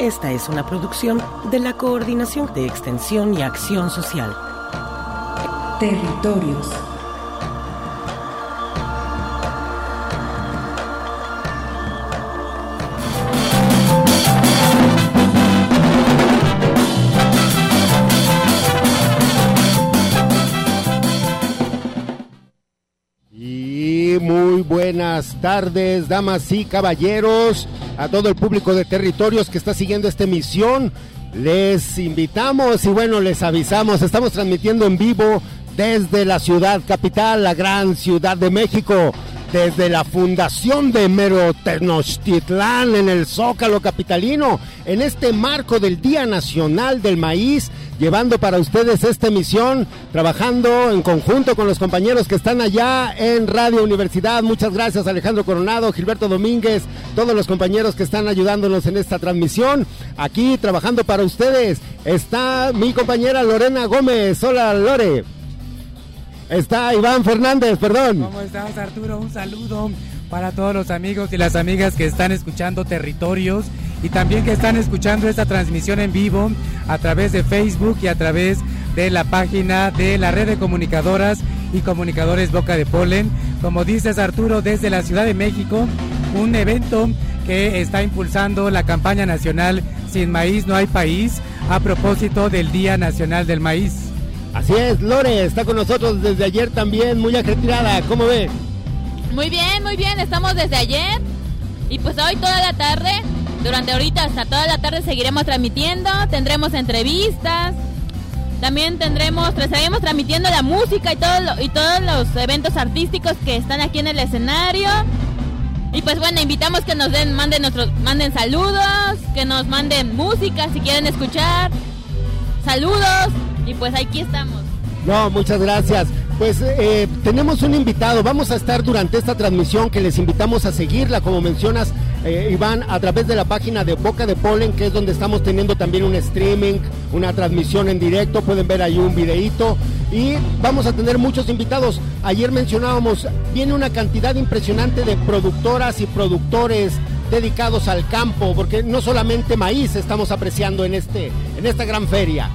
Esta es una producción de la Coordinación de Extensión y Acción Social. Territorios. Y muy buenas tardes, damas y caballeros, a todo el público de territorios que está siguiendo esta emisión. Les invitamos y bueno, les avisamos, estamos transmitiendo en vivo desde la ciudad capital, la gran ciudad de México, desde la fundación de Mero Tenochtitlán en el Zócalo capitalino, en este marco del Día Nacional del Maíz, llevando para ustedes esta emisión, trabajando en conjunto con los compañeros que están allá en Radio Universidad. Muchas gracias Alejandro Coronado, Gilberto Domínguez, todos los compañeros que están ayudándonos en esta transmisión. Aquí trabajando para ustedes está mi compañera Lorena Gómez. Hola Lore. Está Iván Fernández, perdón. ¿Cómo estás, Arturo? Un saludo para todos los amigos y las amigas que están escuchando Territorios y también que están escuchando esta transmisión en vivo a través de Facebook y a través de la página de la red de comunicadoras y comunicadores Boca de Polen. Como dices, Arturo, desde la Ciudad de México, un evento que está impulsando la campaña nacional Sin Maíz No Hay País a propósito del Día Nacional del Maíz. Así es, Lore está con nosotros desde ayer también, muy ajetreada. ¿Cómo ve? Muy bien, muy bien, estamos desde ayer y pues hoy toda la tarde, durante ahorita hasta toda la tarde seguiremos transmitiendo, tendremos entrevistas, también tendremos, estaremos transmitiendo la música y, todo y todos los eventos artísticos que están aquí en el escenario. Y pues bueno, invitamos que nos den, manden nuestros, manden saludos, que nos manden música si quieren escuchar. Saludos y pues aquí estamos. No, muchas gracias. Pues eh, tenemos un invitado, vamos a estar durante esta transmisión que les invitamos a seguirla, como mencionas, eh, Iván, a través de la página de Boca de Polen, que es donde estamos teniendo también un streaming, una transmisión en directo, pueden ver ahí un videíto y vamos a tener muchos invitados. Ayer mencionábamos, viene una cantidad impresionante de productoras y productores dedicados al campo, porque no solamente maíz estamos apreciando en, este, en esta gran feria.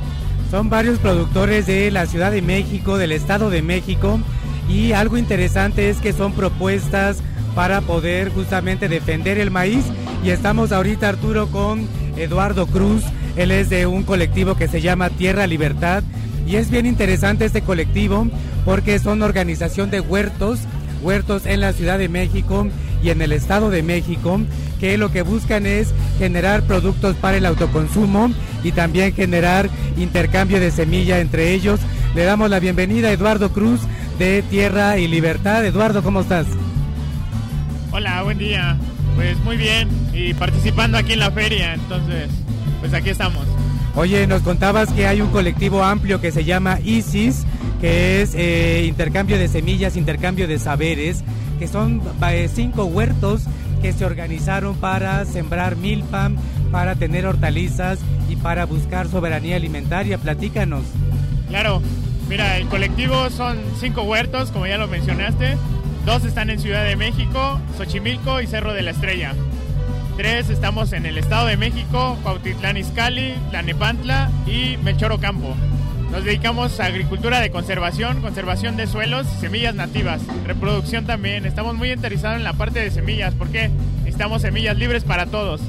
Son varios productores de la Ciudad de México, del Estado de México, y algo interesante es que son propuestas para poder justamente defender el maíz. Y estamos ahorita, Arturo, con Eduardo Cruz. Él es de un colectivo que se llama Tierra Libertad. Y es bien interesante este colectivo porque son organización de huertos, huertos en la Ciudad de México y en el Estado de México, que lo que buscan es generar productos para el autoconsumo y también generar intercambio de semilla entre ellos. Le damos la bienvenida a Eduardo Cruz de Tierra y Libertad. Eduardo, ¿cómo estás? Hola, buen día. Pues muy bien y participando aquí en la feria, entonces, pues aquí estamos. Oye, nos contabas que hay un colectivo amplio que se llama ISIS, que es eh, intercambio de semillas, intercambio de saberes, que son eh, cinco huertos que se organizaron para sembrar milpa, para tener hortalizas y para buscar soberanía alimentaria. Platícanos. Claro, mira, el colectivo son cinco huertos, como ya lo mencionaste. Dos están en Ciudad de México, Xochimilco y Cerro de la Estrella. Tres estamos en el Estado de México, Cuautitlán Izcalli, Tlanepantla y Melchor Ocampo. Nos dedicamos a agricultura de conservación, conservación de suelos, semillas nativas, reproducción también. Estamos muy interesados en la parte de semillas porque necesitamos semillas libres para todos.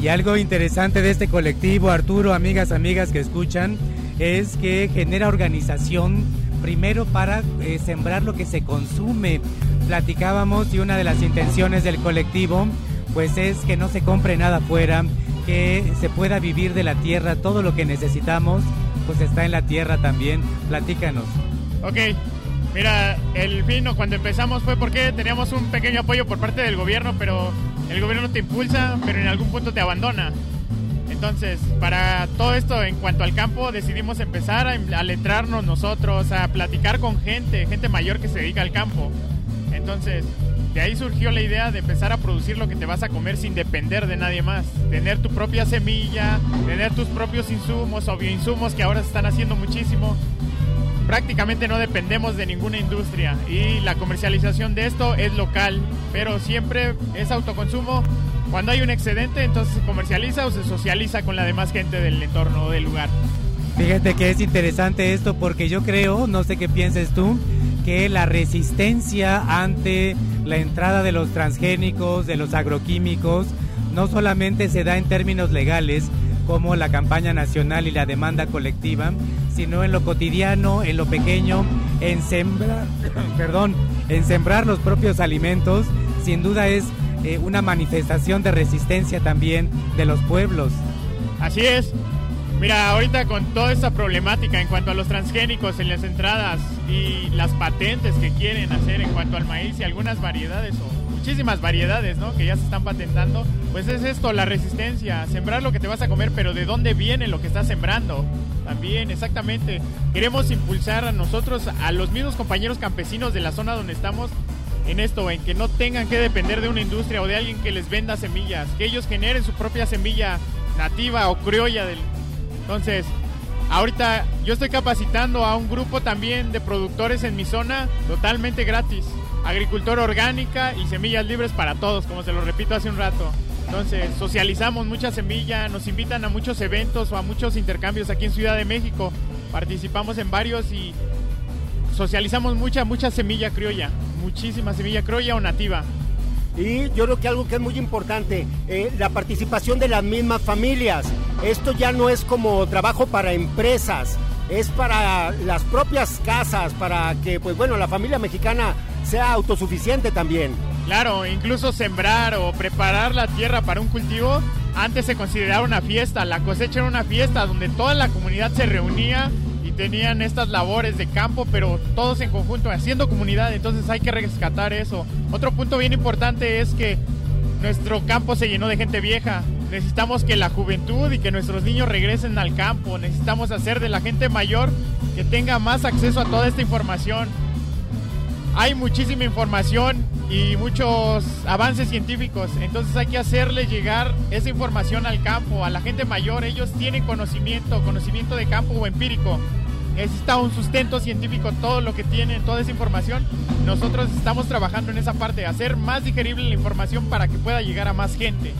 Y algo interesante de este colectivo, Arturo, amigas, amigas que escuchan, es que genera organización primero para eh, sembrar lo que se consume. Platicábamos y una de las intenciones del colectivo pues es que no se compre nada afuera, que se pueda vivir de la tierra, todo lo que necesitamos pues está en la tierra también. Platícanos. Ok, mira, el fin cuando empezamos fue porque teníamos un pequeño apoyo por parte del gobierno, pero el gobierno te impulsa, pero en algún punto te abandona. Entonces, para todo esto en cuanto al campo, decidimos empezar a, letrarnos nosotros, a platicar con gente, gente mayor que se dedica al campo. Entonces, de ahí surgió la idea de empezar a producir lo que te vas a comer sin depender de nadie más. Tener tu propia semilla, tener tus propios insumos o bioinsumos que ahora se están haciendo muchísimo. Prácticamente no dependemos de ninguna industria y la comercialización de esto es local, pero siempre es autoconsumo cuando hay un excedente, entonces se comercializa o se socializa con la demás gente del entorno del lugar. Fíjate que es interesante esto porque yo creo, no sé qué pienses tú, que la resistencia ante la entrada de los transgénicos, de los agroquímicos, no solamente se da en términos legales, como la campaña nacional y la demanda colectiva, sino en lo cotidiano, en lo pequeño, en sembrar, perdón, en sembrar los propios alimentos, sin duda es eh, una manifestación de resistencia también de los pueblos. Así es. Mira, ahorita con toda esta problemática en cuanto a los transgénicos en las entradas y las patentes que quieren hacer en cuanto al maíz y algunas variedades o muchísimas variedades, ¿no? Que ya se están patentando, pues es esto, la resistencia, sembrar lo que te vas a comer, pero de dónde viene lo que estás sembrando. También, exactamente. Queremos impulsar a nosotros, a los mismos compañeros campesinos de la zona donde estamos, en esto, en que no tengan que depender de una industria o de alguien que les venda semillas, que ellos generen su propia semilla nativa o criolla. Del... Entonces, ahorita yo estoy capacitando a un grupo también de productores en mi zona totalmente gratis. Agricultura orgánica y semillas libres para todos, como se lo repito hace un rato. Entonces, socializamos mucha semilla, nos invitan a muchos eventos o a muchos intercambios aquí en Ciudad de México. Participamos en varios y socializamos mucha, mucha semilla criolla muchísima semilla criolla o nativa. Y yo creo que algo que es muy importante, eh, la participación de las mismas familias. Esto ya no es como trabajo para empresas, es para las propias casas, para que, pues bueno, la familia mexicana sea autosuficiente también. Claro, incluso sembrar o preparar la tierra para un cultivo, antes se consideraba una fiesta, la cosecha era una fiesta donde toda la comunidad se reunía tenían estas labores de campo, pero todos en conjunto, haciendo comunidad, entonces hay que rescatar eso. Otro punto bien importante es que nuestro campo se llenó de gente vieja. Necesitamos que la juventud y que nuestros niños regresen al campo. Necesitamos hacer de la gente mayor que tenga más acceso a toda esta información. Hay muchísima información y muchos avances científicos, entonces hay que hacerle llegar esa información al campo, a la gente mayor. Ellos tienen conocimiento, conocimiento de campo o empírico necesita un sustento científico todo lo que tiene, toda esa información. Nosotros estamos trabajando en esa parte, hacer más digerible la información para que pueda llegar a más gente.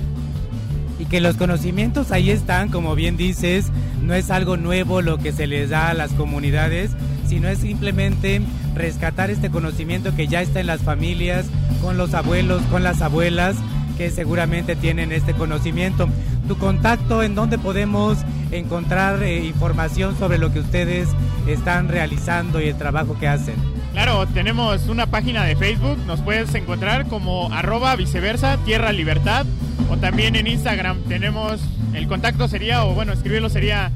Y que los conocimientos ahí están, como bien dices, no es algo nuevo lo que se les da a las comunidades, sino es simplemente rescatar este conocimiento que ya está en las familias, con los abuelos, con las abuelas, que seguramente tienen este conocimiento. Tu contacto, en donde podemos encontrar eh, información sobre lo que ustedes están realizando y el trabajo que hacen. Claro, tenemos una página de Facebook, nos puedes encontrar como arroba viceversa, tierra libertad, o también en Instagram tenemos, el contacto sería, o bueno, escribirlo sería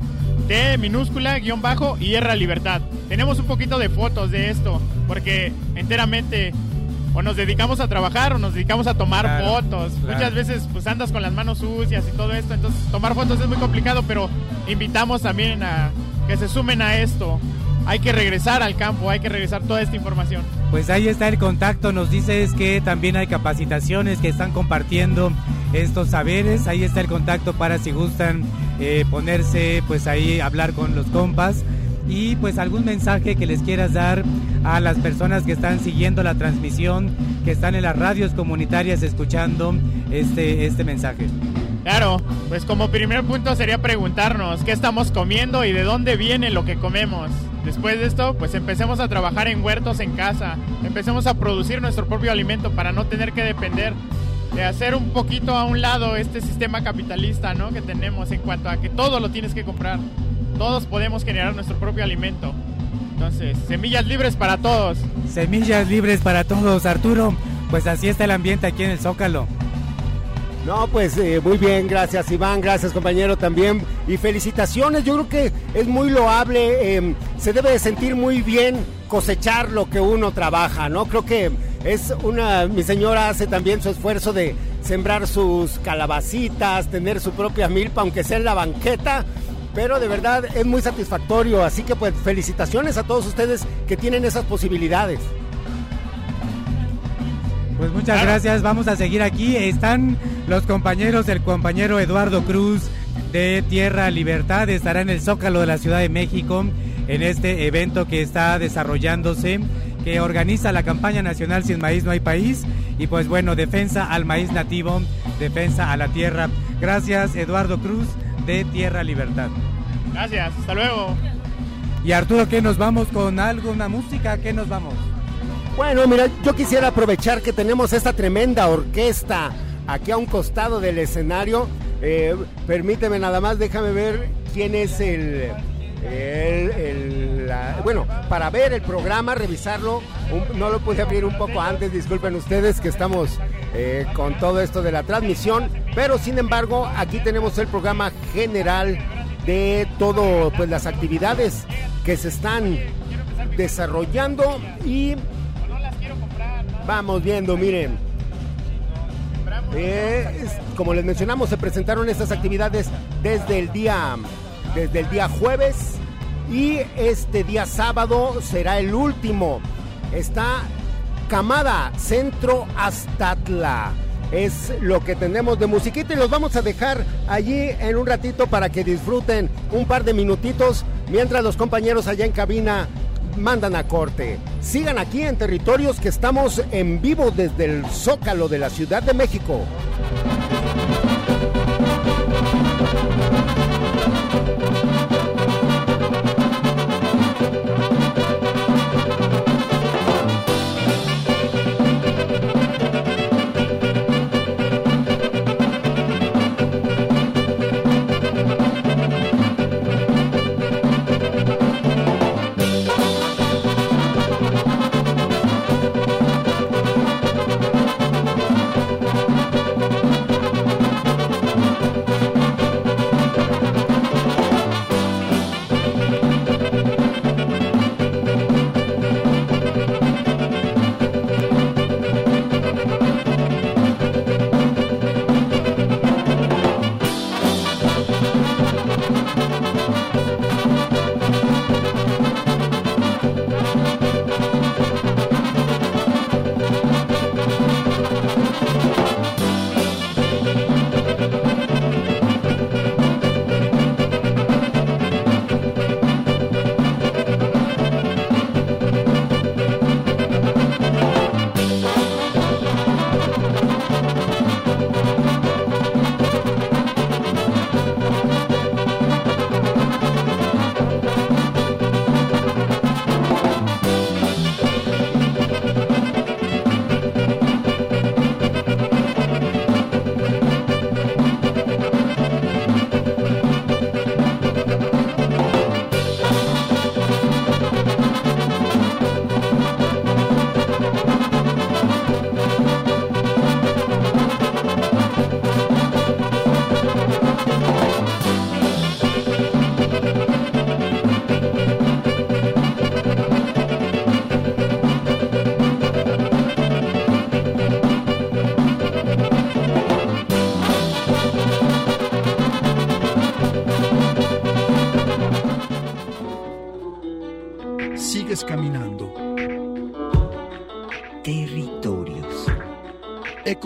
T minúscula, guion bajo, y libertad. Tenemos un poquito de fotos de esto, porque enteramente o nos dedicamos a trabajar o nos dedicamos a tomar fotos. Muchas veces pues andas con las manos sucias y todo esto, entonces tomar fotos es muy complicado, pero invitamos también a que se sumen a esto. Hay que regresar al campo, hay que regresar toda esta información. Pues ahí está el contacto, nos dices que también hay capacitaciones que están compartiendo estos saberes, ahí está el contacto para si gustan eh, ponerse pues ahí hablar con los compas y pues algún mensaje que les quieras dar a las personas que están siguiendo la transmisión, que están en las radios comunitarias escuchando este, este mensaje. Claro, pues como primer punto sería preguntarnos qué estamos comiendo y de dónde viene lo que comemos. Después de esto, pues empecemos a trabajar en huertos en casa, empecemos a producir nuestro propio alimento para no tener que depender de hacer un poquito a un lado este sistema capitalista, ¿no? Que tenemos en cuanto a que todo lo tienes que comprar. Todos podemos generar nuestro propio alimento. Entonces, semillas libres para todos. Semillas libres para todos, Arturo. Pues así está el ambiente aquí en el Zócalo. No, pues eh, muy bien, gracias Iván, gracias compañero también y felicitaciones, yo creo que es muy loable, em, se debe de sentir muy bien cosechar lo que uno trabaja, ¿no? Creo que es una, mi señora hace también su esfuerzo de sembrar sus calabacitas, tener su propia milpa, aunque sea en la banqueta, pero de verdad es muy satisfactorio, así que pues felicitaciones a todos ustedes que tienen esas posibilidades. Pues muchas gracias, vamos a seguir aquí. Están los compañeros, el compañero Eduardo Cruz de Tierra Libertad, estará en el Zócalo de la Ciudad de México en este evento que está desarrollándose, que organiza la campaña nacional Sin Maíz No Hay País. Y pues bueno, defensa al maíz nativo, defensa a la tierra. Gracias Eduardo Cruz de Tierra Libertad. Gracias, hasta luego. Y Arturo, ¿qué nos vamos con algo, una música? ¿Qué nos vamos? Bueno, mira, yo quisiera aprovechar que tenemos esta tremenda orquesta aquí a un costado del escenario. Eh, permíteme nada más, déjame ver quién es el... bueno, para ver el programa, revisarlo, no lo pude abrir un poco antes, disculpen ustedes que estamos eh, con todo esto de la transmisión, pero sin embargo aquí tenemos el programa general de todo, pues las actividades que se están desarrollando y Vamos viendo, miren. Eh, como les mencionamos, se presentaron estas actividades desde el día, desde el día jueves y este día sábado será el último. Está Camada Centro Astatla. Es lo que tenemos de musiquita y los vamos a dejar allí en un ratito para que disfruten un par de minutitos mientras los compañeros allá en cabina mandan a corte. Sigan aquí en territorios que estamos en vivo desde el Zócalo de la Ciudad de México.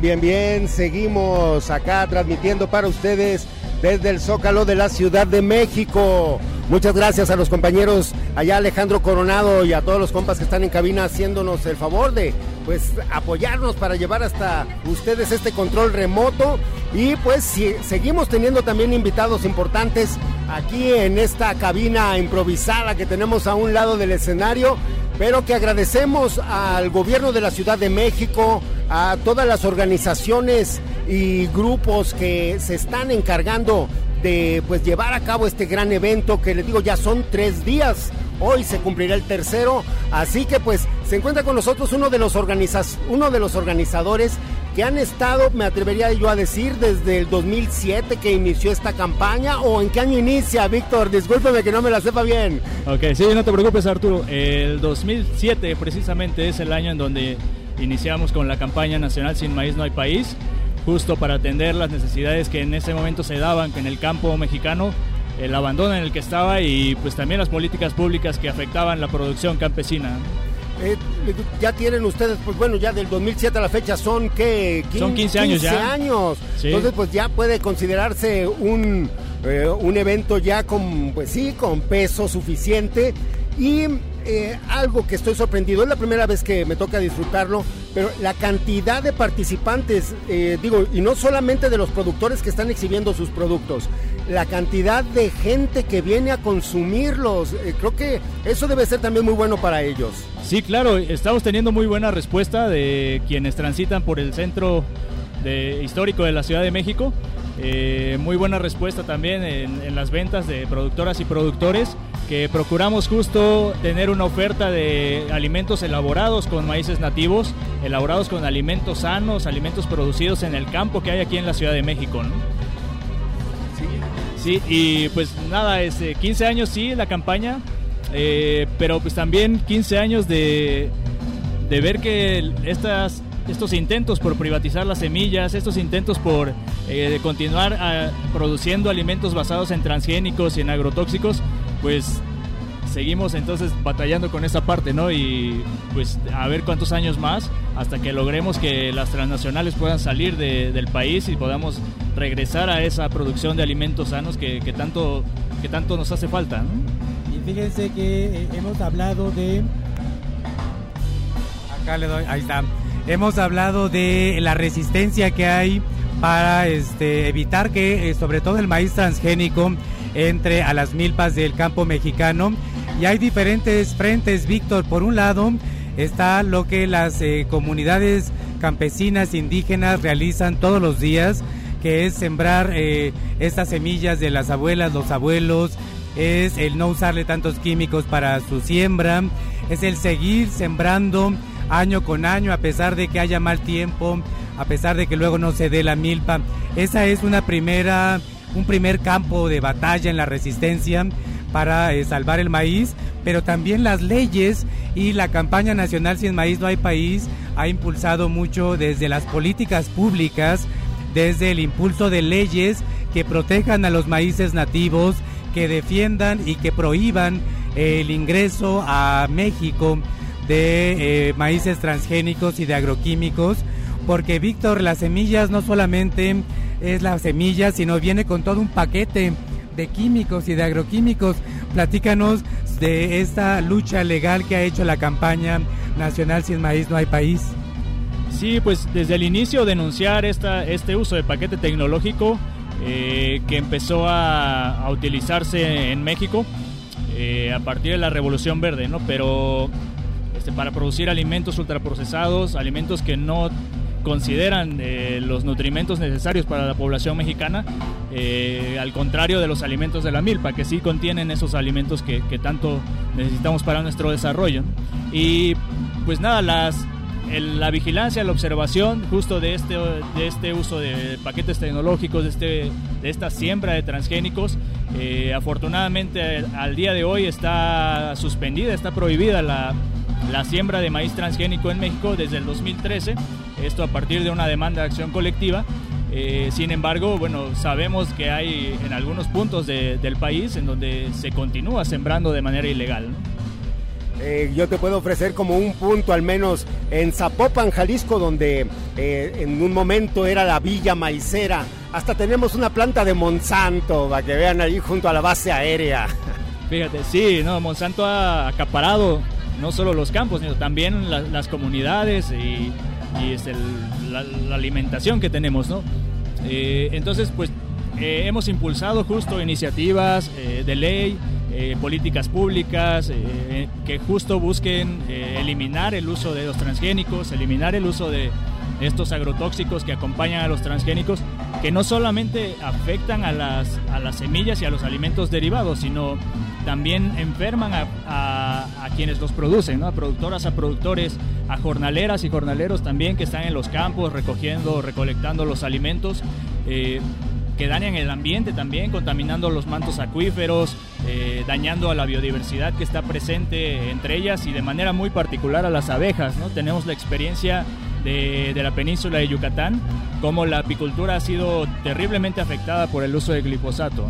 Bien, bien. Seguimos acá transmitiendo para ustedes desde el Zócalo de la Ciudad de México. Muchas gracias a los compañeros allá Alejandro Coronado y a todos los compas que están en cabina haciéndonos el favor de pues apoyarnos para llevar hasta ustedes este control remoto y pues seguimos teniendo también invitados importantes aquí en esta cabina improvisada que tenemos a un lado del escenario, pero que agradecemos al gobierno de la Ciudad de México, a todas las organizaciones y grupos que se están encargando de pues llevar a cabo este gran evento que les digo ya son tres días. Hoy se cumplirá el tercero, así que pues se encuentra con nosotros uno de los uno de los organizadores que han estado, me atrevería yo a decir, desde el 2007 que inició esta campaña o en qué año inicia, Víctor, discúlpeme que no me la sepa bien. Ok, sí, no te preocupes Arturo, el 2007 precisamente es el año en donde iniciamos con la campaña nacional Sin Maíz No Hay País justo para atender las necesidades que en ese momento se daban en el campo mexicano, el abandono en el que estaba y pues también las políticas públicas que afectaban la producción campesina. Eh, ya tienen ustedes, pues bueno, ya del 2007 a la fecha son que son 15 años 15 años. Entonces, pues ya puede considerarse un, eh, un evento ya con, pues sí, con peso suficiente y eh, algo que estoy sorprendido, es la primera vez que me toca disfrutarlo, pero la cantidad de participantes, eh, digo, y no solamente de los productores que están exhibiendo sus productos, la cantidad de gente que viene a consumirlos, eh, creo que eso debe ser también muy bueno para ellos. Sí, claro, estamos teniendo muy buena respuesta de quienes transitan por el centro de, histórico de la Ciudad de México. muy buena respuesta también en, las ventas de productoras y productores que procuramos justo tener una oferta de alimentos elaborados con maíces nativos, elaborados con alimentos sanos, alimentos producidos en el campo que hay aquí en la Ciudad de México. Sí. y pues nada, este, 15 años sí, la campaña, eh, pero pues también 15 años de, de ver que estas estos intentos por privatizar las semillas, estos intentos por eh, continuar ah, produciendo alimentos basados en transgénicos y en agrotóxicos, pues seguimos entonces batallando con esa parte, ¿no? Y pues a ver cuántos años más hasta que logremos que las transnacionales puedan salir del país y podamos regresar a esa producción de alimentos sanos que, tanto, que tanto nos hace falta, ¿no? Y fíjense que eh, hemos hablado de... Acá le doy, ahí está. Hemos hablado de la resistencia que hay para este, evitar que, eh, sobre todo el maíz transgénico, entre a las milpas del campo mexicano. Y hay diferentes frentes, Víctor. Por un lado está lo que las eh, comunidades campesinas indígenas realizan todos los días, que es sembrar eh, estas semillas de las abuelas, los abuelos, es el no usarle tantos químicos para su siembra, es el seguir sembrando año con año a pesar de que haya mal tiempo, a pesar de que luego no se dé la milpa. Esa es una primera un primer campo de batalla en la resistencia para eh, salvar el maíz, pero también las leyes y la campaña nacional Sin Maíz No Hay País ha impulsado mucho desde las políticas públicas, desde el impulso de leyes que protejan a los maíces nativos, que defiendan y que prohíban el ingreso a México de eh, maíces transgénicos y de agroquímicos, porque Víctor, las semillas no solamente es la semilla, sino viene con todo un paquete de químicos y de agroquímicos. Platícanos de esta lucha legal que ha hecho la campaña nacional Sin Maíz No Hay País. Sí, pues desde el inicio denunciar esta, este uso de paquete tecnológico eh, que empezó a, utilizarse en México eh, a partir de la Revolución Verde, ¿no? Pero este, para producir alimentos ultraprocesados, alimentos que no consideran eh, los nutrimentos necesarios para la población mexicana, eh, al contrario de los alimentos de la milpa, que sí contienen esos alimentos que, tanto necesitamos para nuestro desarrollo. Y pues nada, la vigilancia, la observación justo de este, de este uso de paquetes tecnológicos, de, este, de esta siembra de transgénicos, eh, afortunadamente al día de hoy está suspendida, está prohibida la, la siembra de maíz transgénico en México desde el 2013 esto a partir de una demanda de acción colectiva. Eh, sin embargo, bueno, sabemos que hay en algunos puntos del país en donde se continúa sembrando de manera ilegal. Eh, yo te puedo ofrecer como un punto al menos en Zapopan, Jalisco, donde eh, en un momento era la villa maicera. Hasta tenemos una planta de Monsanto, para que vean ahí junto a la base aérea. Fíjate, sí, no, Monsanto ha acaparado no solo los campos, sino también las comunidades y, es este, la, alimentación que tenemos, ¿no? Eh, entonces, pues eh, hemos impulsado justo iniciativas eh, de ley, políticas públicas que justo busquen eliminar el uso de los transgénicos, eliminar el uso de estos agrotóxicos que acompañan a los transgénicos, que no solamente afectan a las, a las semillas y a los alimentos derivados, sino también enferman a, quienes los producen, ¿no? a productoras, a productores, a jornaleras y jornaleros también que están en los campos recogiendo, recolectando los alimentos. Eh, que dañan el ambiente también, contaminando los mantos acuíferos, eh, dañando a la biodiversidad que está presente entre ellas y de manera muy particular a las abejas. ¿no? Tenemos la experiencia de, la península de Yucatán, como la apicultura ha sido terriblemente afectada por el uso de glifosato.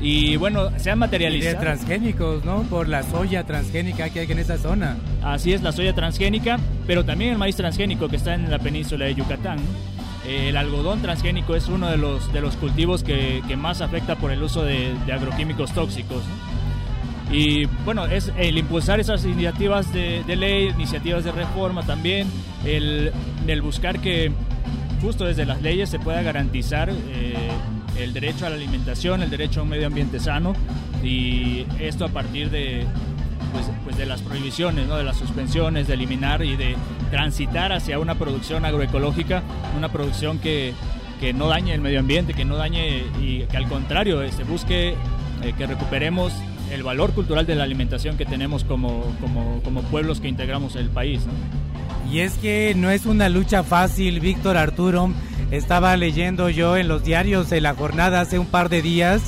Y bueno, se han materializado. Y de transgénicos, ¿no? Por la soya transgénica que hay en esa zona. Así es, la soya transgénica, pero también el maíz transgénico que está en la península de Yucatán. El algodón transgénico es uno de los, de los cultivos que, que más afecta por el uso de, agroquímicos tóxicos. Y bueno, es el impulsar esas iniciativas de, de ley, iniciativas de reforma también, el, el, buscar que justo desde las leyes se pueda garantizar eh, el derecho a la alimentación, el derecho a un medio ambiente sano y esto a partir de, pues, pues, de las prohibiciones, ¿no? de las suspensiones, de eliminar y de transitar hacia una producción agroecológica, una producción que, que no dañe el medio ambiente, que no dañe y que al contrario se busque eh, que recuperemos el valor cultural de la alimentación que tenemos como, como, como pueblos que integramos el país. Y es que no es una lucha fácil, Víctor Arturo. Estaba leyendo yo en los diarios de la jornada hace un par de días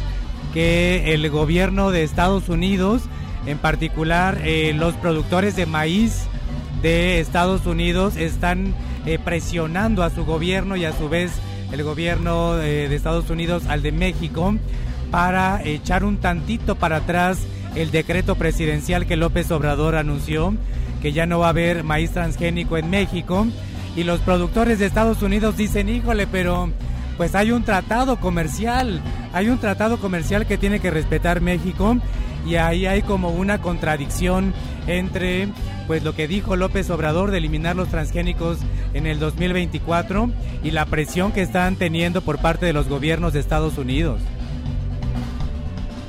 que el gobierno de Estados Unidos, en particular eh, los productores de maíz de Estados Unidos, están eh, presionando a su gobierno y a su vez el gobierno eh, de Estados Unidos al de México para echar un tantito para atrás el decreto presidencial que López Obrador anunció, que ya no va a haber maíz transgénico en México y los productores de Estados Unidos dicen, híjole, pero pues hay un tratado comercial, hay un tratado comercial que tiene que respetar México y ahí hay como una contradicción entre pues lo que dijo López Obrador de eliminar los transgénicos en el 2024 y la presión que están teniendo por parte de los gobiernos de Estados Unidos.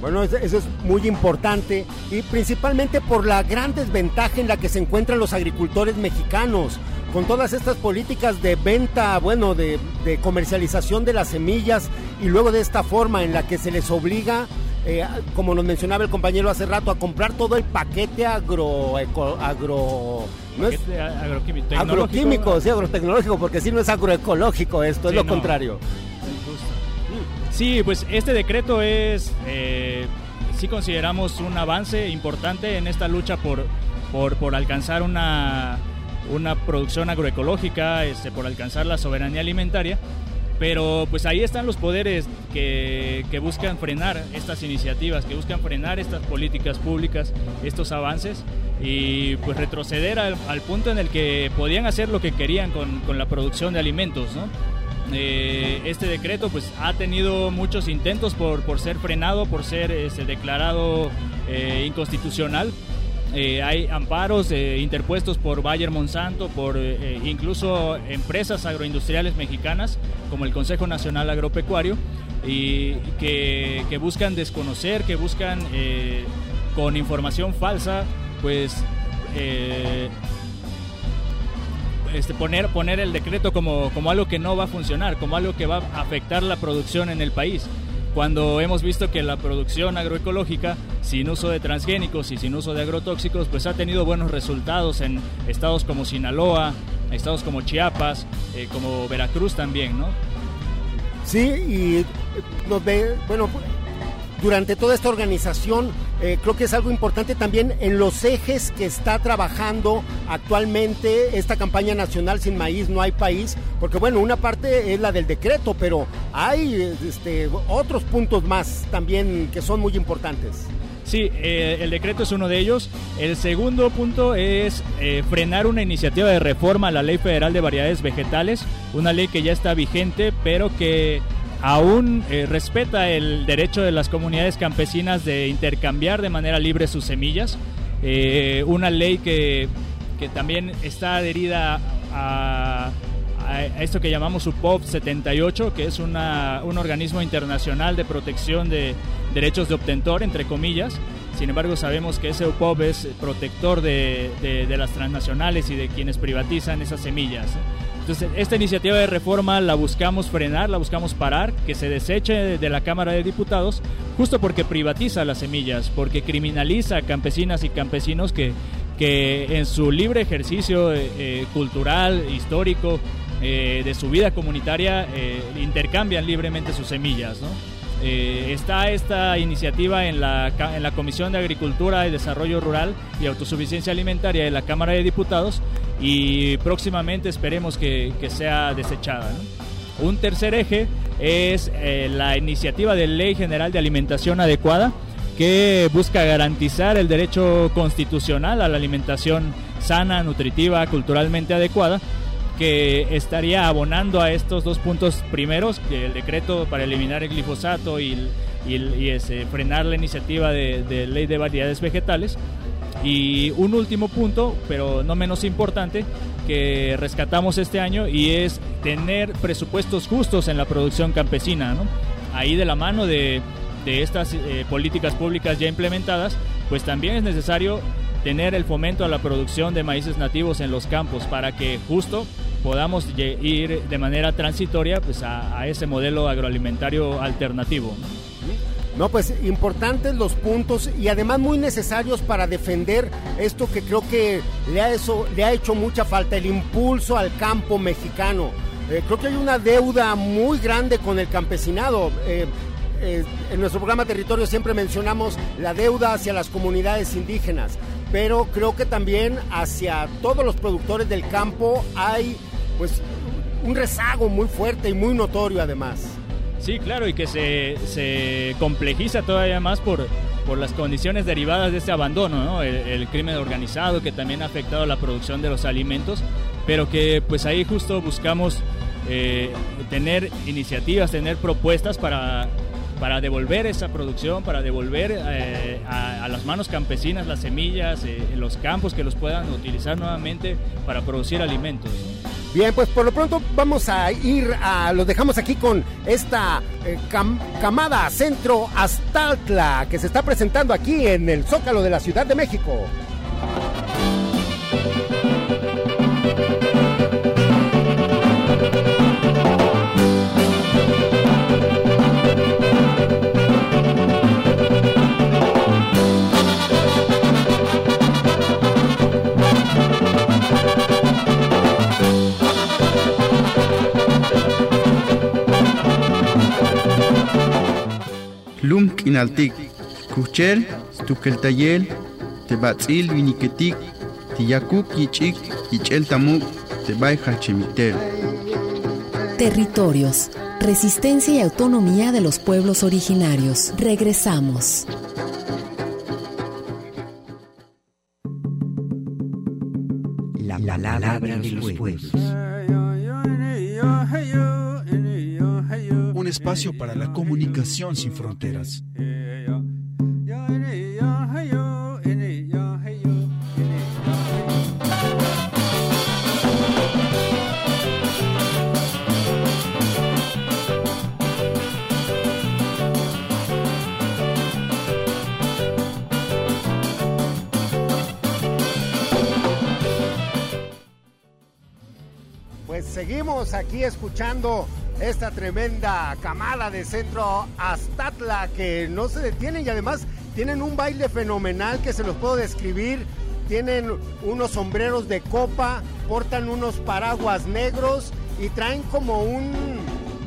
Bueno, eso es muy importante y principalmente por la gran desventaja en la que se encuentran los agricultores mexicanos con todas estas políticas de venta, bueno, de, comercialización de las semillas y luego de esta forma en la que se les obliga, eh, como nos mencionaba el compañero hace rato, a comprar todo el paquete agro... agro ¿no es? agroquímico, agroquímico, sí, agrotecnológico, porque si no es agroecológico esto, es lo contrario. Sí, pues este decreto es, eh, sí consideramos un avance importante en esta lucha por, por, alcanzar una una producción agroecológica, este, por alcanzar la soberanía alimentaria. Pero pues ahí están los poderes que, que, buscan frenar estas iniciativas, que buscan frenar estas políticas públicas, estos avances y pues retroceder al, punto en el que podían hacer lo que querían con, con la producción de alimentos. ¿no? Eh, este decreto pues ha tenido muchos intentos por, por ser frenado, por ser este, declarado eh, inconstitucional. Eh, hay amparos interpuestos por Bayer Monsanto, por incluso empresas agroindustriales mexicanas como el Consejo Nacional Agropecuario, y que, buscan desconocer, que buscan con información falsa, pues este, poner, poner el decreto como, como algo que no va a funcionar, como algo que va a afectar la producción en el país cuando hemos visto que la producción agroecológica, sin uso de transgénicos y sin uso de agrotóxicos, pues ha tenido buenos resultados en estados como Sinaloa, estados como Chiapas, eh, como Veracruz también, ¿no? Sí, y nos ve, bueno, durante toda esta organización. Eh, creo que es algo importante también en los ejes que está trabajando actualmente esta campaña nacional Sin Maíz No Hay País, porque bueno, una parte es la del decreto, pero hay este, otros puntos más también que son muy importantes. Sí, eh, el decreto es uno de ellos. El segundo punto es eh, frenar una iniciativa de reforma a la Ley Federal de Variedades Vegetales, una ley que ya está vigente, pero que aún eh, respeta el derecho de las comunidades campesinas de intercambiar de manera libre sus semillas. Eh, una ley que, que, también está adherida a, a, esto que llamamos UPOP 78, que es una, un organismo internacional de protección de derechos de obtentor, entre comillas. Sin embargo, sabemos que ese UPOP es protector de, de las transnacionales y de quienes privatizan esas semillas. Entonces, esta iniciativa de reforma la buscamos frenar, la buscamos parar, que se deseche de la Cámara de Diputados, justo porque privatiza las semillas, porque criminaliza a campesinas y campesinos que, que en su libre ejercicio eh, cultural, histórico, eh, de su vida comunitaria, eh, intercambian libremente sus semillas. Eh, está esta iniciativa en la, en la Comisión de Agricultura y Desarrollo Rural y Autosuficiencia Alimentaria de la Cámara de Diputados y próximamente esperemos que, sea desechada. Un tercer eje es eh, la iniciativa de Ley General de Alimentación Adecuada que busca garantizar el derecho constitucional a la alimentación sana, nutritiva, culturalmente adecuada que estaría abonando a estos dos puntos primeros, el decreto para eliminar el glifosato y, y, frenar la iniciativa de, ley de variedades vegetales. Y un último punto, pero no menos importante, que rescatamos este año y es tener presupuestos justos en la producción campesina. Ahí de la mano de, estas eh, políticas públicas ya implementadas, pues también es necesario tener el fomento a la producción de maíces nativos en los campos para que justo podamos ir de manera transitoria pues, a, ese modelo agroalimentario alternativo. Pues importantes los puntos y además muy necesarios para defender esto que creo que le ha, eso, le ha hecho mucha falta, el impulso al campo mexicano. Eh, creo que hay una deuda muy grande con el campesinado. Eh, eh, en nuestro programa Territorio siempre mencionamos la deuda hacia las comunidades indígenas, pero creo que también hacia todos los productores del campo hay pues un rezago muy fuerte y muy notorio además. Sí, claro, y que se, se complejiza todavía más por, por las condiciones derivadas de este abandono, ¿no? el, crimen organizado que también ha afectado la producción de los alimentos, pero que pues ahí justo buscamos eh, tener iniciativas, tener propuestas para, para devolver esa producción, para devolver eh, a, las manos campesinas las semillas, eh, los campos que los puedan utilizar nuevamente para producir alimentos. Bien, pues por lo pronto vamos a ir a, los dejamos aquí con esta eh, cam, camada Centro Astaltla que se está presentando aquí en el Zócalo de la Ciudad de México. K'inaltik kuchel tukeltayel tebatz'il winiketik tiyakuk yich'ik yich'el tamuk tebay jalchemitel Territorios, resistencia y autonomía de los pueblos originarios. Regresamos. La palabra de los pueblos. Un espacio para la comunicación sin fronteras. Pues seguimos aquí escuchando esta tremenda camada de centro Astatla que no se detienen y además tienen un baile fenomenal que se los puedo describir. Tienen unos sombreros de copa, portan unos paraguas negros y traen como un,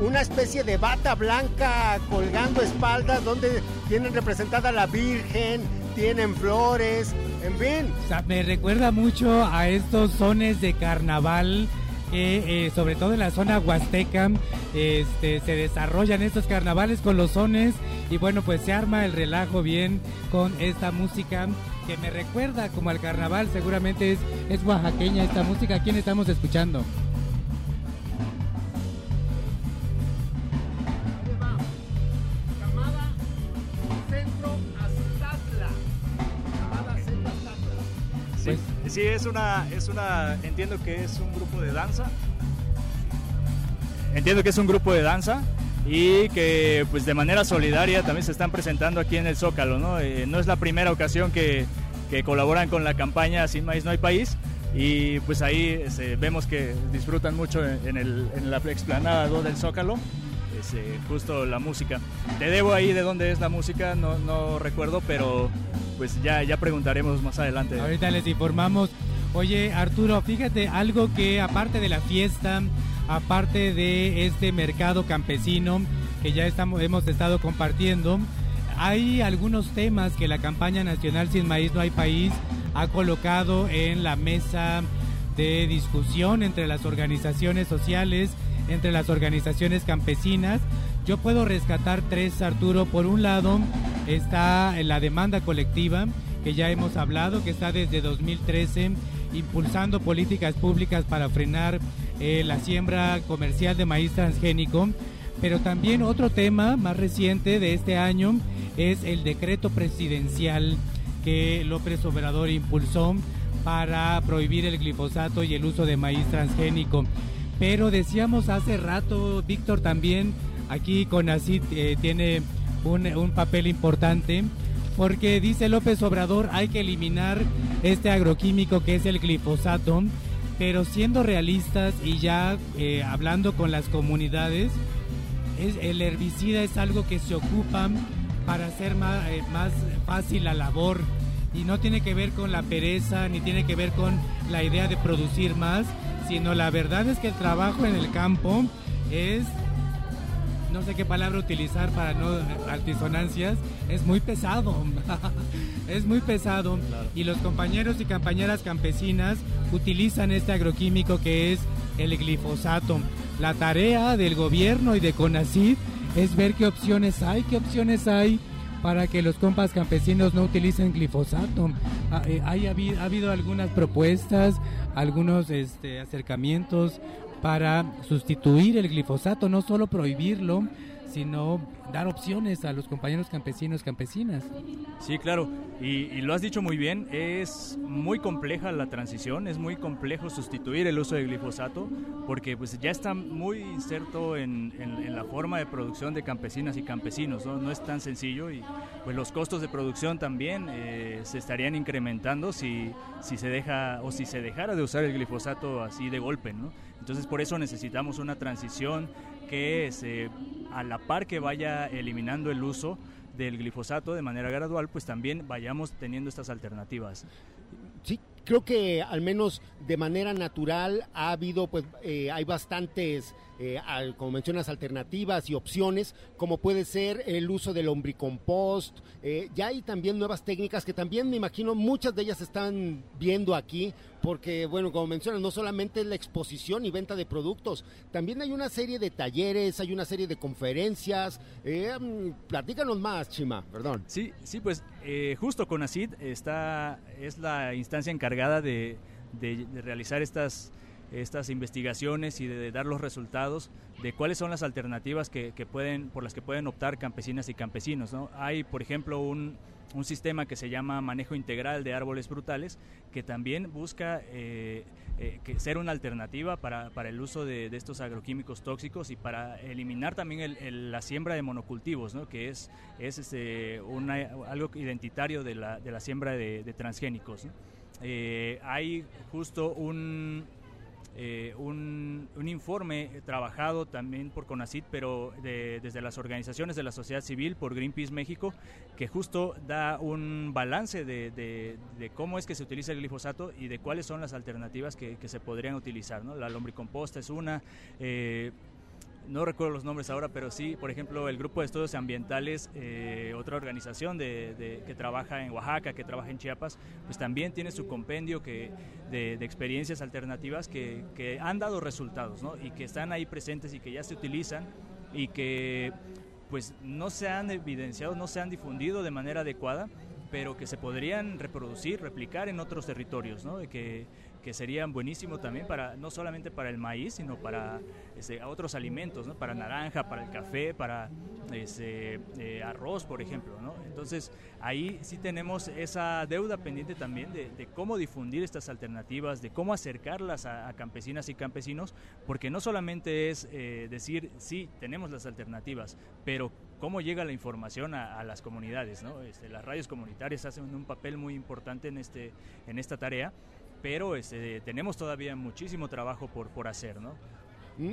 una especie de bata blanca colgando espaldas donde tienen representada la Virgen, tienen flores, en fin. O sea, me recuerda mucho a estos sones de carnaval que eh, sobre todo en la zona huasteca este, se desarrollan estos carnavales con los sones y bueno pues se arma el relajo bien con esta música que me recuerda como al carnaval seguramente es, es oaxaqueña esta música ¿quién estamos escuchando? Sí, es una, es una, entiendo que es un grupo de danza. Entiendo que es un grupo de danza y que pues de manera solidaria también se están presentando aquí en el Zócalo, ¿no? Eh, no es la primera ocasión que, que, colaboran con la campaña Sin Maíz No Hay País y pues ahí este, vemos que disfrutan mucho en, el, en la explanada del Zócalo. Eh, justo la música. Te debo ahí de dónde es la música, no, no recuerdo, pero pues ya, ya preguntaremos más adelante. Ahorita les informamos. Oye, Arturo, fíjate, algo que aparte de la fiesta, aparte de este mercado campesino que ya estamos, hemos estado compartiendo, hay algunos temas que la campaña nacional Sin Maíz No Hay País ha colocado en la mesa de discusión entre las organizaciones sociales, entre las organizaciones campesinas. Yo puedo rescatar tres, Arturo. Por un lado está la demanda colectiva, que ya hemos hablado, que está desde 2013 impulsando políticas públicas para frenar eh, la siembra comercial de maíz transgénico. Pero también otro tema más reciente de este año es el decreto presidencial que López Obrador impulsó para prohibir el glifosato y el uso de maíz transgénico. Pero decíamos hace rato, Víctor también, aquí con ACID eh, tiene un, papel importante, porque dice López Obrador hay que eliminar este agroquímico que es el glifosato, pero siendo realistas y ya eh, hablando con las comunidades, es, el herbicida es algo que se ocupa para hacer más, eh, más fácil la labor y no tiene que ver con la pereza ni tiene que ver con la idea de producir más, sino la verdad es que el trabajo en el campo es no sé qué palabra utilizar para no altisonancias, es muy pesado. es muy pesado. Y los compañeros y compañeras campesinas utilizan este agroquímico que es el glifosato. La tarea del gobierno y de CONACYT es ver qué opciones hay, qué opciones hay para que los compas campesinos no utilicen glifosato. Ah, eh, hay, ha, habido, algunas propuestas, algunos este, acercamientos para sustituir el glifosato, no solo prohibirlo, sino dar opciones a los compañeros campesinos, campesinas. Sí, claro, y, lo has dicho muy bien, es muy compleja la transición, es muy complejo sustituir el uso de glifosato, porque pues ya está muy inserto en, la forma de producción de campesinas y campesinos, ¿no? es tan sencillo y pues los costos de producción también eh, se estarían incrementando si, si se deja o si se dejara de usar el glifosato así de golpe, ¿no? Entonces por eso necesitamos una transición que se a la par que vaya eliminando el uso del glifosato de manera gradual, pues también vayamos teniendo estas alternativas. Sí, creo que al menos de manera natural ha habido, pues eh, hay bastantes, eh, como mencionas, alternativas y opciones, como puede ser el uso del lombricompost. Eh, ya hay también nuevas técnicas que también me imagino muchas de ellas están viendo aquí, porque bueno, como mencionas, no solamente es la exposición y venta de productos, también hay una serie de talleres, hay una serie de conferencias. Mm, platícanos más, Chima, perdón. Sí, sí, pues justo con ACID está, es la instancia encargada de, realizar estas, estas investigaciones y de, dar los resultados de cuáles son las alternativas que, pueden, por las que pueden optar campesinas y campesinos. ¿no? Hay, por ejemplo, un, un, sistema que se llama manejo integral de árboles frutales que también busca eh, eh, que ser una alternativa para, para el uso de, estos agroquímicos tóxicos y para eliminar también la siembra de monocultivos, ¿no? que es, es este, algo identitario de la, de la siembra de, de transgénicos. Eh, hay justo un, eh, un, informe trabajado también por CONACIT, pero desde las organizaciones de la sociedad civil, por Greenpeace México, que justo da un balance de, cómo es que se utiliza el glifosato y de cuáles son las alternativas que, se podrían utilizar. ¿no? La lombricomposta es una. Eh, no recuerdo los nombres ahora, pero sí, por ejemplo, el Grupo de Estudios Ambientales, eh, otra organización de, que trabaja en Oaxaca, que trabaja en Chiapas, pues también tiene su compendio que, de, experiencias alternativas que, que, han dado resultados ¿no? y que están ahí presentes y que ya se utilizan y que pues no se han evidenciado, no se han difundido de manera adecuada pero que se podrían reproducir, replicar en otros territorios, ¿no? que, que serían buenísimo también para no solamente para el maíz, sino para este, otros alimentos, ¿no? para naranja, para el café, para ese, eh, arroz, por ejemplo. ¿no? Entonces ahí sí tenemos esa deuda pendiente también de, cómo difundir estas alternativas, de cómo acercarlas a, campesinas y campesinos, porque no solamente es eh, decir, sí, tenemos las alternativas, pero cómo llega la información a, las comunidades. ¿no? Este, las radios comunitarias hacen un papel muy importante en, este, en esta tarea pero este, tenemos todavía muchísimo trabajo por, por hacer, ¿no?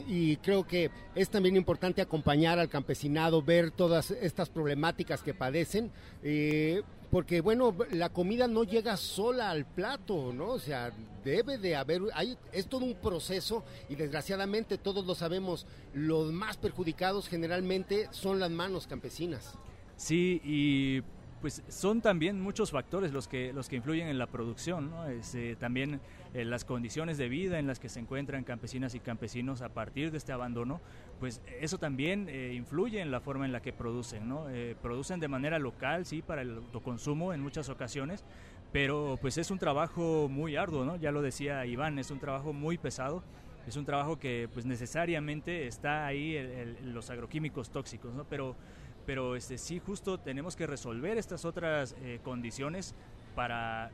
Y creo que es también importante acompañar al campesinado, ver todas estas problemáticas que padecen, eh, porque bueno, la comida no llega sola al plato, ¿no? O sea, debe de haber, hay, es todo un proceso y desgraciadamente todos lo sabemos, los más perjudicados generalmente son las manos campesinas. Sí, y pues son también muchos factores los que los que influyen en la producción ¿no? Este, también eh, las condiciones de vida en las que se encuentran campesinas y campesinos a partir de este abandono pues eso también eh, influye en la forma en la que producen ¿no? Eh, producen de manera local sí para el autoconsumo en muchas ocasiones pero pues es un trabajo muy arduo no ya lo decía Iván es un trabajo muy pesado es un trabajo que pues necesariamente está ahí los agroquímicos tóxicos no pero pero este, sí justo tenemos que resolver estas otras eh, condiciones para,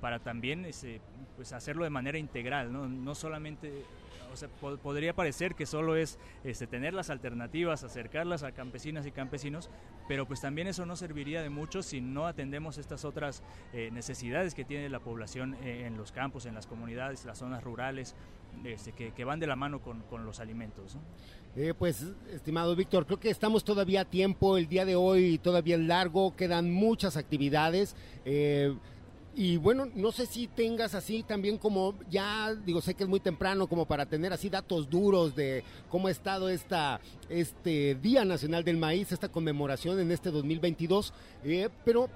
para también este, pues hacerlo de manera integral, no, no solamente o sea, podría parecer que solo es este, tener las alternativas, acercarlas a campesinas y campesinos, pero pues también eso no serviría de mucho si no atendemos estas otras eh, necesidades que tiene la población eh, en los campos, en las comunidades, las zonas rurales, este, que, van de la mano con, con los alimentos. Eh, pues, estimado Víctor, creo que estamos todavía a tiempo, el día de hoy todavía es largo, quedan muchas actividades. Eh, y bueno, no sé si tengas así también como ya, digo, sé que es muy temprano como para tener así datos duros de cómo ha estado esta, este Día Nacional del Maíz, esta conmemoración en este 2022, eh, pero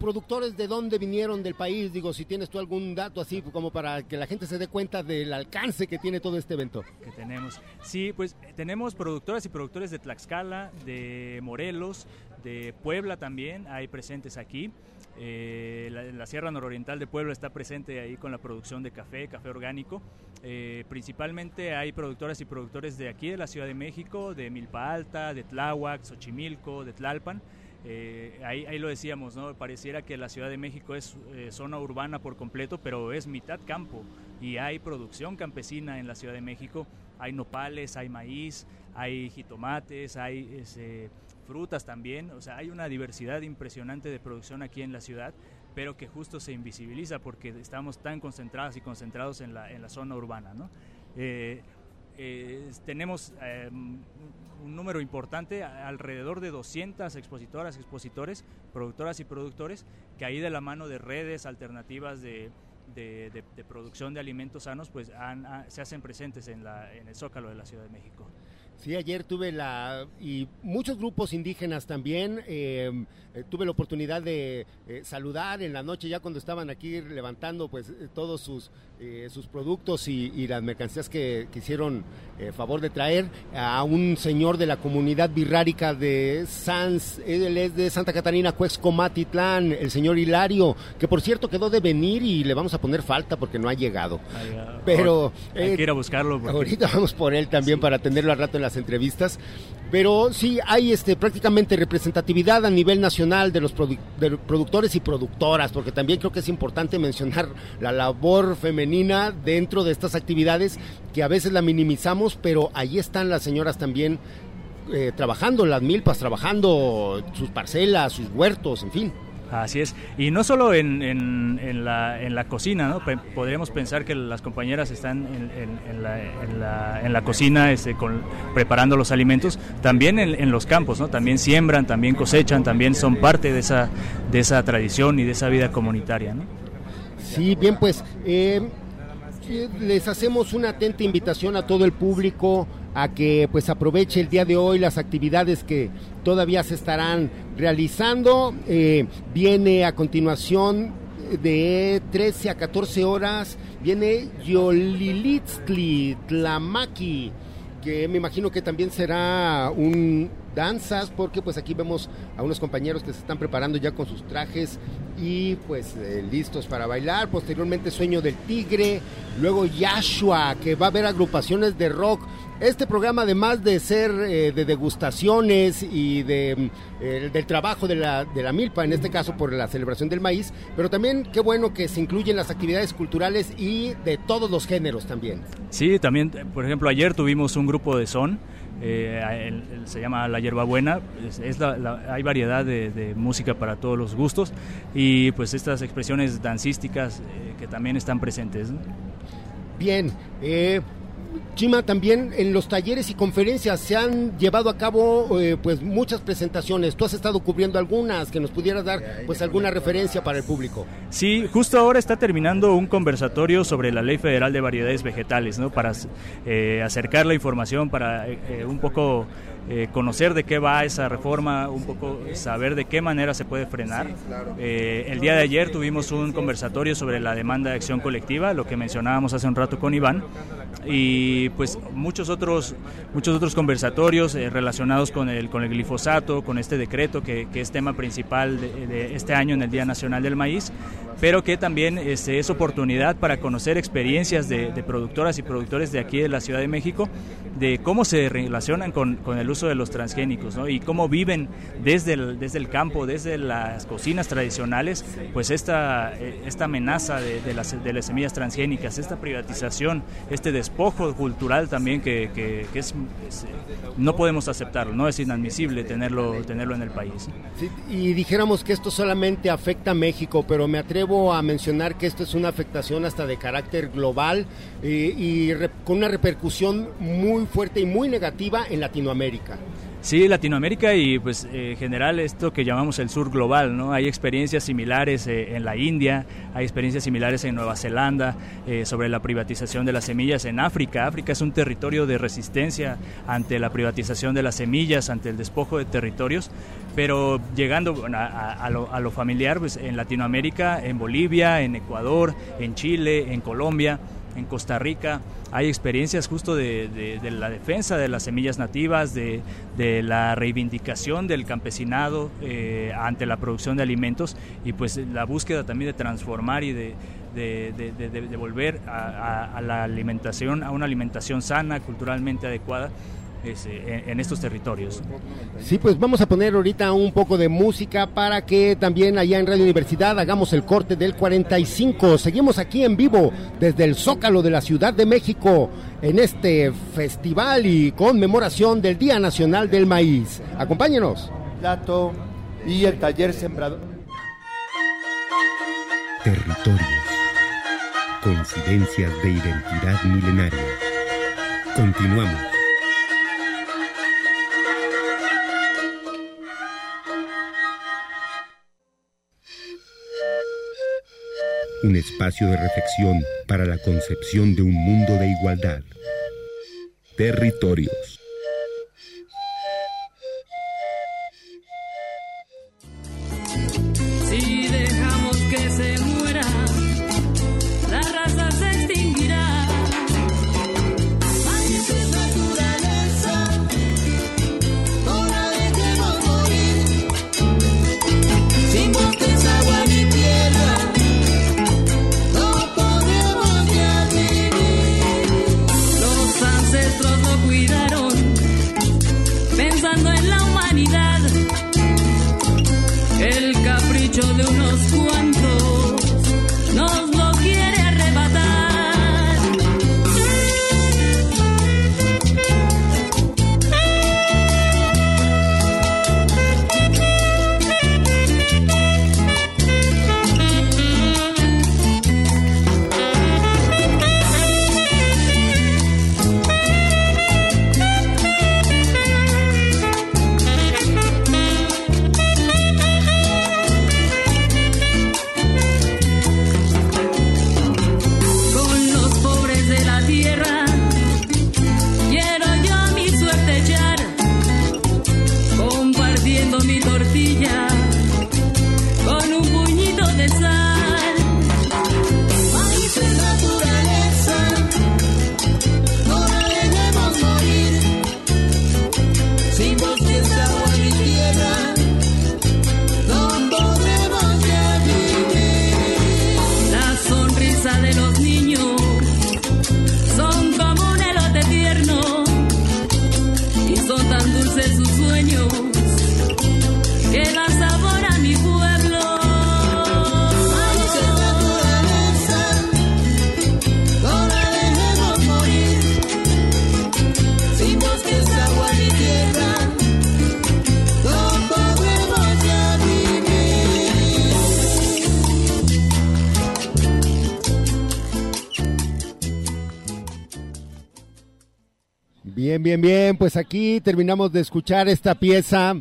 productores de dónde vinieron del país, digo, si tienes tú algún dato así como para que la gente se dé cuenta del alcance que tiene todo este evento. Que tenemos. Sí, pues tenemos productoras y productores de Tlaxcala, de Morelos, de Puebla también, hay presentes aquí. Eh, la, Sierra Nororiental de Puebla está presente ahí con la producción de café, café orgánico. Eh, principalmente hay productoras y productores de aquí, de la Ciudad de México, de Milpa Alta, de Tláhuac, Xochimilco, de Tlalpan. Eh, ahí, lo decíamos, ¿no? Pareciera que la Ciudad de México es zona urbana por completo, pero es mitad campo y hay producción campesina en la Ciudad de México. Hay nopales, hay maíz, hay jitomates, hay ese, frutas también, o sea, hay una diversidad impresionante de producción aquí en la ciudad, pero que justo se invisibiliza porque estamos tan concentrados y concentrados en la, en la zona urbana, ¿no? Eh, eh, tenemos em, un número importante, alrededor de 200 expositoras, expositores, productoras y productores, que ahí de la mano de redes alternativas de, de, producción de alimentos sanos, pues se hacen presentes en, la, en el Zócalo de la Ciudad de México. Sí, ayer tuve la, y muchos grupos indígenas también, em, eh, tuve la oportunidad de eh, saludar en la noche ya cuando estaban aquí levantando pues eh, todos sus, sus productos y, las mercancías que, quisieron favor de traer a un señor de la comunidad birrárica de Sans, él es de Santa Catarina, Cuexcomatitlán, el señor Hilario, que por cierto quedó de venir y le vamos a poner falta porque no ha llegado. Pero... Hay que ir a buscarlo. Ahorita vamos por él también para tenerlo al rato en la entrevistas, pero sí hay este prácticamente representatividad a nivel nacional de los productores y productoras, porque también creo que es importante mencionar la labor femenina dentro de estas actividades que a veces la minimizamos, pero ahí están las señoras también eh, trabajando, las milpas, trabajando sus parcelas, sus huertos, en fin. Así es. Y no solo en, la, la, cocina, ¿no? podríamos pensar que las compañeras están en, la, la, cocina este, preparando los alimentos, también en, los campos, ¿no? También siembran, también cosechan, también son parte de esa, de esa tradición y de esa vida comunitaria, ¿no? Sí, bien, pues eh, les hacemos una atenta invitación a todo el público a que pues aproveche el día de hoy las actividades que todavía se estarán realizando. Eh, viene a continuación de 13 a 14 horas, viene Yolilitztli Tlamaki, que me imagino que también será un danzas, porque pues aquí vemos a unos compañeros que se están preparando ya con sus trajes y pues eh, listos para bailar. Posteriormente Sueño del Tigre, luego Yashua, que va a haber agrupaciones de rock. Este programa, además de ser eh, de degustaciones y de, mm, del trabajo de la, de la milpa, en este caso por la celebración del maíz, pero también qué bueno que se incluyen las actividades culturales y de todos los géneros también. Sí, también, por ejemplo, ayer tuvimos un grupo de son. Eh, se llama La Hierbabuena, es, hay variedad de, música para todos los gustos y pues estas expresiones dancísticas eh, que también están presentes. Bien, eh, Chima, también en los talleres y conferencias se han llevado a cabo eh, pues muchas presentaciones. Tú has estado cubriendo algunas que nos pudieras dar pues alguna referencia para el público. Sí, justo ahora está terminando un conversatorio sobre la Ley Federal de Variedades Vegetales, ¿no? Para eh, acercar la información, para eh, un poco eh, conocer de qué va esa reforma, un poco saber de qué manera se puede frenar. Eh, el día de ayer tuvimos un conversatorio sobre la demanda de acción colectiva, lo que mencionábamos hace un rato con Iván, y pues muchos otros, muchos otros conversatorios eh, relacionados con el, con el glifosato, con este decreto que, que es tema principal de, de este año en el Día Nacional del Maíz, pero que también este, es oportunidad para conocer experiencias de, de productoras y productores de aquí de la Ciudad de México, de cómo se relacionan con, con el uso de los transgénicos ¿no? y cómo viven desde el, desde el campo, desde las cocinas tradicionales, pues esta, eh, esta amenaza de, de las, de las semillas transgénicas, esta privatización, este despojo cultural también que, que, que es, es, no podemos aceptarlo, no es inadmisible tenerlo, tenerlo en el país. Sí, y dijéramos que esto solamente afecta a México, pero me atrevo a mencionar que esto es una afectación hasta de carácter global eh, y re- con una repercusión muy fuerte y muy negativa en Latinoamérica. Sí, Latinoamérica y pues eh, en general esto que llamamos el sur global, ¿no? Hay experiencias similares eh, en la India, hay experiencias similares en Nueva Zelanda eh, sobre la privatización de las semillas en África. África es un territorio de resistencia ante la privatización de las semillas, ante el despojo de territorios, pero llegando a lo, a lo familiar, pues en Latinoamérica, en Bolivia, en Ecuador, en Chile, en Colombia en Costa Rica hay experiencias justo de, la defensa de las semillas nativas, de, la reivindicación del campesinado eh, ante la producción de alimentos y pues la búsqueda también de transformar y de, volver a, la alimentación, a una alimentación sana, culturalmente adecuada en, en estos territorios. Sí, pues vamos a poner ahorita un poco de música para que también allá en Radio Universidad hagamos el corte del 45. Seguimos aquí en vivo desde el Zócalo de la Ciudad de México en este festival y conmemoración del Día Nacional del Maíz. Acompáñenos. Plato y el taller sembrador. Territorios. Coincidencias de identidad milenaria. Continuamos. Un espacio de reflexión para la concepción de un mundo de igualdad. Territorios. Bien, bien. Pues aquí terminamos de escuchar esta pieza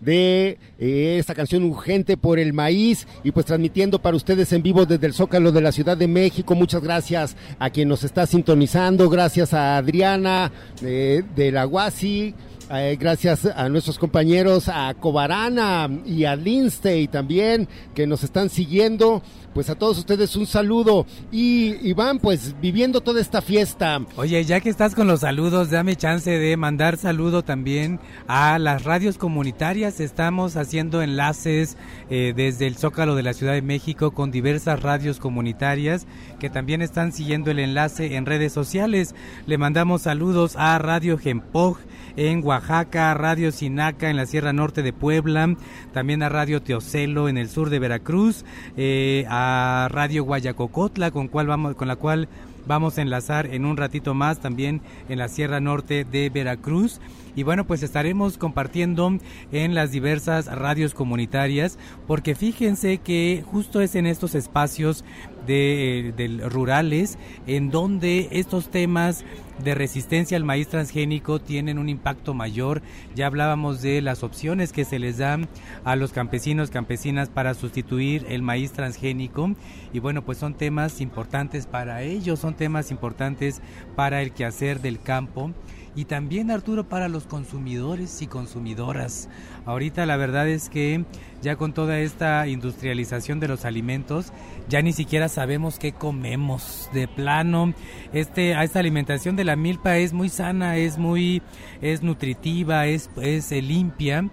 de eh, esta canción Urgente por el Maíz y pues transmitiendo para ustedes en vivo desde el Zócalo de la Ciudad de México. Muchas gracias a quien nos está sintonizando, gracias a Adriana eh, de la Guasi. Eh, gracias a nuestros compañeros, a Cobarana y a Lindsay también, que nos están siguiendo. Pues a todos ustedes un saludo. Y Iván, pues viviendo toda esta fiesta. Oye, ya que estás con los saludos, dame chance de mandar saludo también a las radios comunitarias. Estamos haciendo enlaces eh, desde el Zócalo de la Ciudad de México con diversas radios comunitarias que también están siguiendo el enlace en redes sociales. Le mandamos saludos a Radio Gempoj en Oaxaca, Radio Sinaca en la Sierra Norte de Puebla, también a Radio Teocelo en el sur de Veracruz, eh, a Radio Guayacocotla con, cual vamos, con la cual vamos a enlazar en un ratito más también en la Sierra Norte de Veracruz. Y bueno, pues estaremos compartiendo en las diversas radios comunitarias, porque fíjense que justo es en estos espacios de, rurales en donde estos temas de resistencia al maíz transgénico tienen un impacto mayor. Ya hablábamos de las opciones que se les dan a los campesinos, campesinas para sustituir el maíz transgénico. Y bueno, pues son temas importantes para ellos, son temas importantes para el quehacer del campo y también Arturo para los consumidores y consumidoras. Ahorita la verdad es que ya con toda esta industrialización de los alimentos, ya ni siquiera sabemos qué comemos. De plano, este, esta alimentación de la milpa es muy sana, es muy, es nutritiva, es, es limpia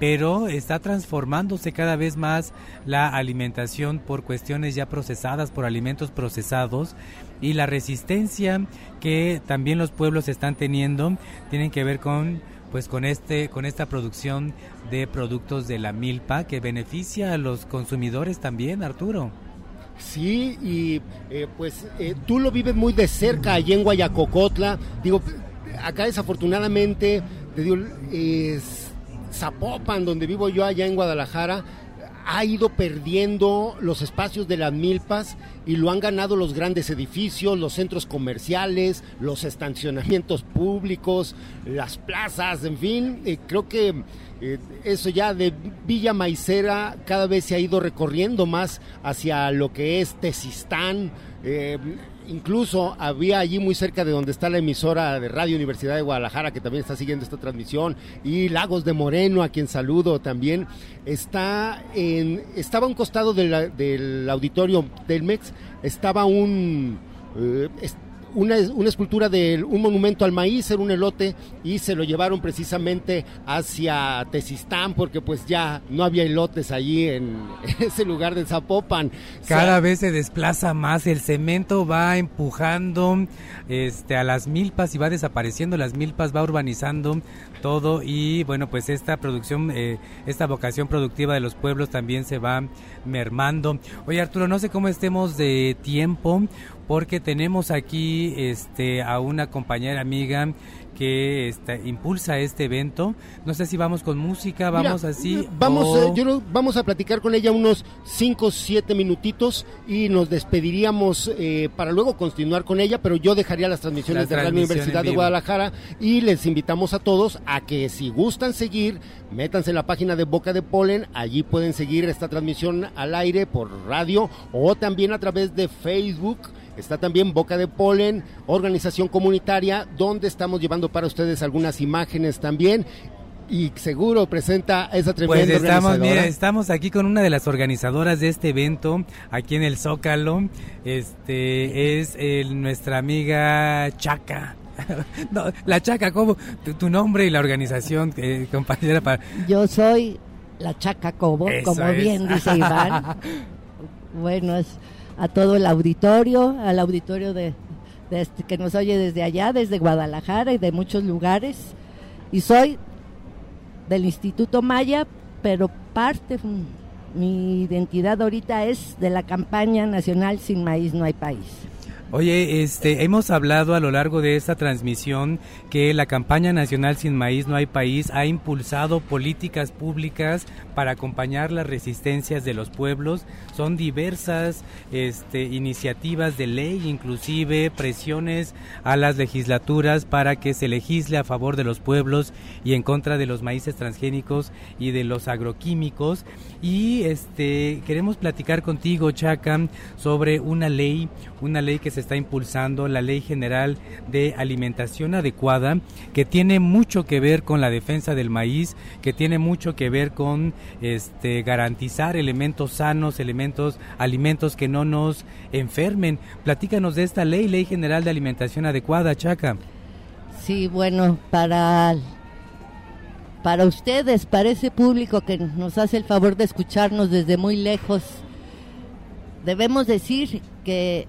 pero está transformándose cada vez más la alimentación por cuestiones ya procesadas, por alimentos procesados y la resistencia que también los pueblos están teniendo tienen que ver con pues con este con esta producción de productos de la milpa que beneficia a los consumidores también Arturo. Sí y eh, pues eh, tú lo vives muy de cerca allí en Guayacocotla. Digo acá desafortunadamente te digo es Zapopan donde vivo yo allá en Guadalajara ha ido perdiendo los espacios de las milpas y lo han ganado los grandes edificios, los centros comerciales, los estacionamientos públicos, las plazas, en fin, eh, creo que eh, eso ya de Villa Maicera cada vez se ha ido recorriendo más hacia lo que es Tesistán. Eh, incluso había allí muy cerca de donde está la emisora de Radio Universidad de Guadalajara, que también está siguiendo esta transmisión, y Lagos de Moreno, a quien saludo también, está en, estaba a un costado del auditorio Telmex, estaba un... Eh, una, escultura de un monumento al maíz, era un elote, y se lo llevaron precisamente hacia Tesistán, porque pues ya no había elotes allí en, ese lugar de Zapopan. Cada vez se desplaza más, el cemento va empujando este, a las milpas y va desapareciendo las milpas, va urbanizando todo y bueno, pues esta producción, eh, esta vocación productiva de los pueblos también se va mermando. Oye Arturo, no sé cómo estemos de tiempo porque tenemos aquí este, a una compañera amiga que este, impulsa este evento. No sé si vamos con música, vamos así. Vamos, eh, yo vamos a platicar con ella unos 5 o 7 minutitos y nos despediríamos eh, para luego continuar con ella, pero yo dejaría las transmisiones de la Universidad de Guadalajara y les invitamos a todos a que si gustan seguir, métanse en la página de Boca de Polen, allí pueden seguir esta transmisión al aire por radio o también a través de Facebook Está también Boca de Polen, organización comunitaria, donde estamos llevando para ustedes algunas imágenes también y seguro presenta esa tremenda pues estamos, mira, estamos aquí con una de las organizadoras de este evento aquí en el Zócalo. Este es nuestra amiga Chaca. la Chaca, ¿cómo? Tu, nombre y la organización, eh, compañera. Para... Yo soy la Chaca Cobo, como bien dice Iván. bueno, es a todo el auditorio, al auditorio de, este, que nos oye desde allá, desde Guadalajara y de muchos lugares. Y soy del Instituto Maya, pero parte, mi identidad ahorita es de la campaña nacional Sin Maíz No Hay País. Oye, este, hemos hablado a lo largo de esta transmisión que la campaña nacional Sin Maíz No hay País ha impulsado políticas públicas para acompañar las resistencias de los pueblos. Son diversas este, iniciativas de ley, inclusive presiones a las legislaturas para que se legisle a favor de los pueblos y en contra de los maíces transgénicos y de los agroquímicos. Y este, queremos platicar contigo, Chaca, sobre una ley, una ley que se está impulsando, la Ley General de Alimentación Adecuada, que tiene mucho que ver con la defensa del maíz, que tiene mucho que ver con este, garantizar elementos sanos, elementos, alimentos que no nos enfermen. Platícanos de esta ley, Ley General de Alimentación Adecuada, Chaca. Sí, bueno, para para ustedes, para ese público que nos hace el favor de escucharnos desde muy lejos, debemos decir que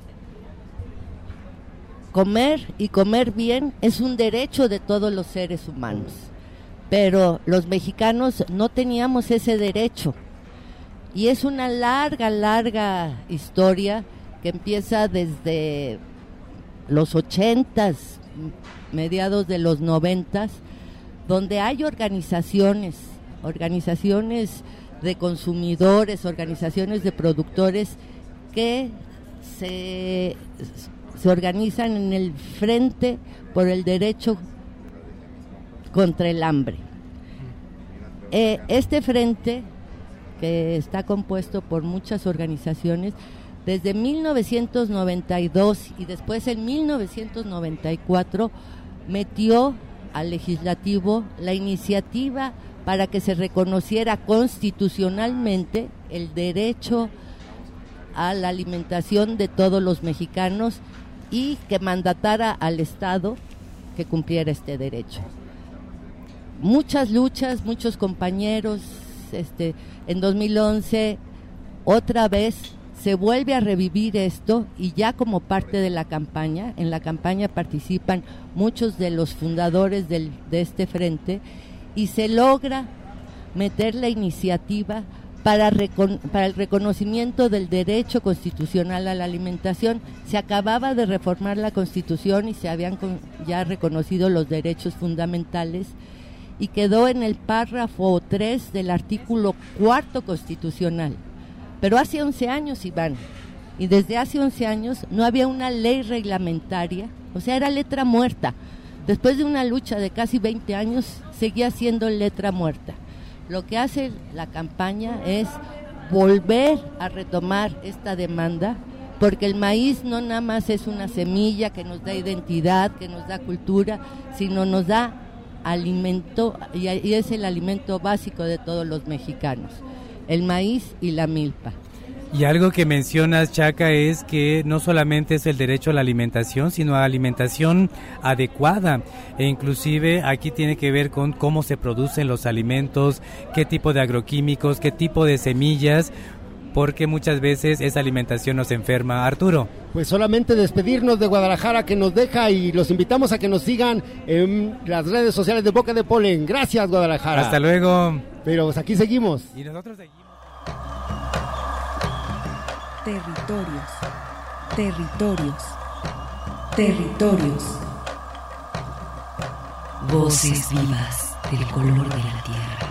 comer y comer bien es un derecho de todos los seres humanos. Pero los mexicanos no teníamos ese derecho. Y es una larga, larga historia que empieza desde los ochentas, mediados de los noventas, donde hay organizaciones, organizaciones de consumidores, organizaciones de productores que se se organizan en el frente por el derecho contra el hambre. Eh, este frente, que está compuesto por muchas organizaciones, desde 1992 y después en 1994 metió al legislativo la iniciativa para que se reconociera constitucionalmente el derecho a la alimentación de todos los mexicanos y que mandatara al Estado que cumpliera este derecho. Muchas luchas, muchos compañeros, este, en 2011 otra vez se vuelve a revivir esto y ya como parte de la campaña, en la campaña participan muchos de los fundadores del, de este frente y se logra meter la iniciativa para, para el reconocimiento del derecho constitucional a la alimentación. Se acababa de reformar la Constitución y se habían ya reconocido los derechos fundamentales y quedó en el párrafo 3 del artículo cuarto constitucional. Pero hace 11 años, Iván, y desde hace 11 años no había una ley reglamentaria, o sea, era letra muerta. Después de una lucha de casi 20 años, seguía siendo letra muerta. Lo que hace la campaña es volver a retomar esta demanda, porque el maíz no nada más es una semilla que nos da identidad, que nos da cultura, sino nos da alimento y es el alimento básico de todos los mexicanos, el maíz y la milpa. Y algo que mencionas, Chaca, es que no solamente es el derecho a la alimentación, sino a alimentación adecuada. E inclusive aquí tiene que ver con cómo se producen los alimentos, qué tipo de agroquímicos, qué tipo de semillas, porque muchas veces esa alimentación nos enferma. Arturo. Pues solamente despedirnos de Guadalajara que nos deja y los invitamos a que nos sigan en las redes sociales de Boca de Polen. Gracias, Guadalajara. Hasta luego. Pero pues aquí seguimos. Y nosotros seguimos. Territorios. Territorios. Territorios. Voces vivas del color de la tierra.